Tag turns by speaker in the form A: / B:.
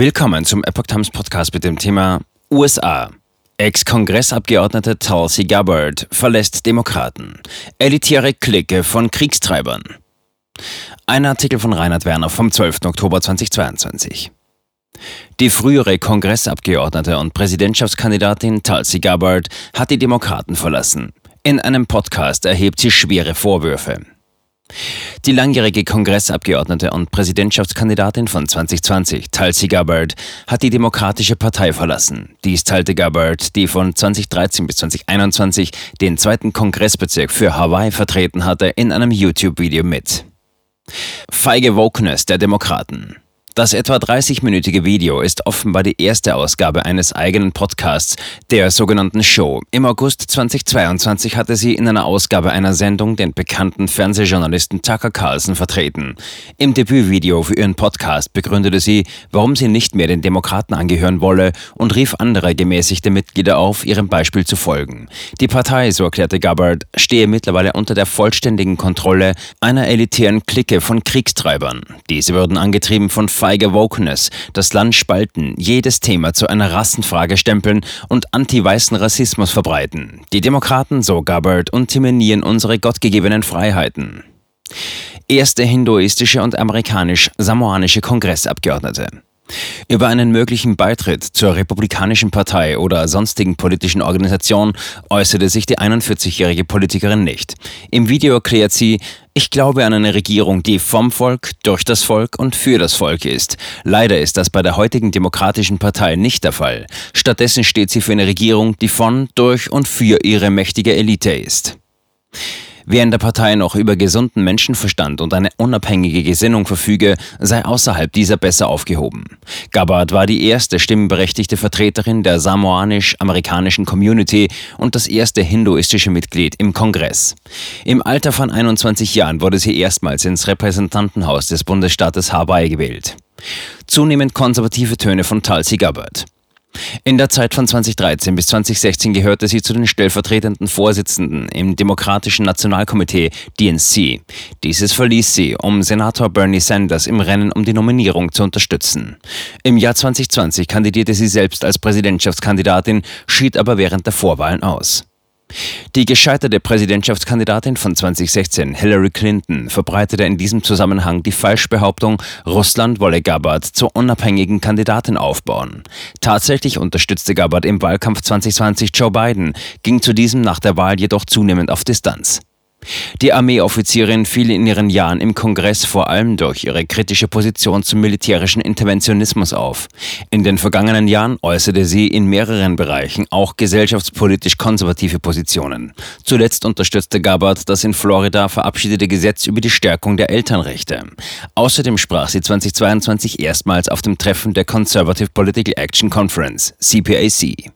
A: Willkommen zum Epoch Times Podcast mit dem Thema USA. Ex-Kongressabgeordnete Tulsi Gabbard verlässt Demokraten. Elitäre Clique von Kriegstreibern. Ein Artikel von Reinhard Werner vom 12. Oktober 2022. Die frühere Kongressabgeordnete und Präsidentschaftskandidatin Tulsi Gabbard hat die Demokraten verlassen. In einem Podcast erhebt sie schwere Vorwürfe. Die langjährige Kongressabgeordnete und Präsidentschaftskandidatin von 2020, Tulsi Gabbard, hat die Demokratische Partei verlassen. Dies teilte Gabbard, die von 2013 bis 2021 den zweiten Kongressbezirk für Hawaii vertreten hatte, in einem YouTube-Video mit. Feige Wokeness der Demokraten. Das etwa 30-minütige Video ist offenbar die erste Ausgabe eines eigenen Podcasts, der sogenannten Show. Im August 2022 hatte sie in einer Ausgabe einer Sendung den bekannten Fernsehjournalisten Tucker Carlson vertreten. Im Debütvideo für ihren Podcast begründete sie, warum sie nicht mehr den Demokraten angehören wolle und rief andere gemäßigte Mitglieder auf, ihrem Beispiel zu folgen. Die Partei, so erklärte Gabbard, stehe mittlerweile unter der vollständigen Kontrolle einer elitären Clique von Kriegstreibern. Diese würden angetrieben von feige Wokeness, das Land spalten, jedes Thema zu einer Rassenfrage stempeln und anti-weißen Rassismus verbreiten. Die Demokraten, so Gabbard, unterminieren unsere gottgegebenen Freiheiten. Erste hinduistische und amerikanisch-samoanische Kongressabgeordnete. Über einen möglichen Beitritt zur Republikanischen Partei oder sonstigen politischen Organisation äußerte sich die 41-jährige Politikerin nicht. Im Video erklärt sie, ich glaube an eine Regierung, die vom Volk, durch das Volk und für das Volk ist. Leider ist das bei der heutigen Demokratischen Partei nicht der Fall. Stattdessen steht sie für eine Regierung, die von, durch und für ihre mächtige Elite ist. Wer in der Partei noch über gesunden Menschenverstand und eine unabhängige Gesinnung verfüge, sei außerhalb dieser besser aufgehoben. Gabbard war die erste stimmberechtigte Vertreterin der samoanisch-amerikanischen Community und das erste hinduistische Mitglied im Kongress. Im Alter von 21 Jahren wurde sie erstmals ins Repräsentantenhaus des Bundesstaates Hawaii gewählt. Zunehmend konservative Töne von Tulsi Gabbard. In der Zeit von 2013 bis 2016 gehörte sie zu den stellvertretenden Vorsitzenden im Demokratischen Nationalkomitee DNC. Dieses verließ sie, um Senator Bernie Sanders im Rennen um die Nominierung zu unterstützen. Im Jahr 2020 kandidierte sie selbst als Präsidentschaftskandidatin, schied aber während der Vorwahlen aus. Die gescheiterte Präsidentschaftskandidatin von 2016, Hillary Clinton, verbreitete in diesem Zusammenhang die Falschbehauptung, Russland wolle Gabbard zur unabhängigen Kandidatin aufbauen. Tatsächlich unterstützte Gabbard im Wahlkampf 2020 Joe Biden, ging zu diesem nach der Wahl jedoch zunehmend auf Distanz. Die Armeeoffizierin fiel in ihren Jahren im Kongress vor allem durch ihre kritische Position zum militärischen Interventionismus auf. In den vergangenen Jahren äußerte sie in mehreren Bereichen auch gesellschaftspolitisch konservative Positionen. Zuletzt unterstützte Gabbard das in Florida verabschiedete Gesetz über die Stärkung der Elternrechte. Außerdem sprach sie 2022 erstmals auf dem Treffen der Conservative Political Action Conference, CPAC.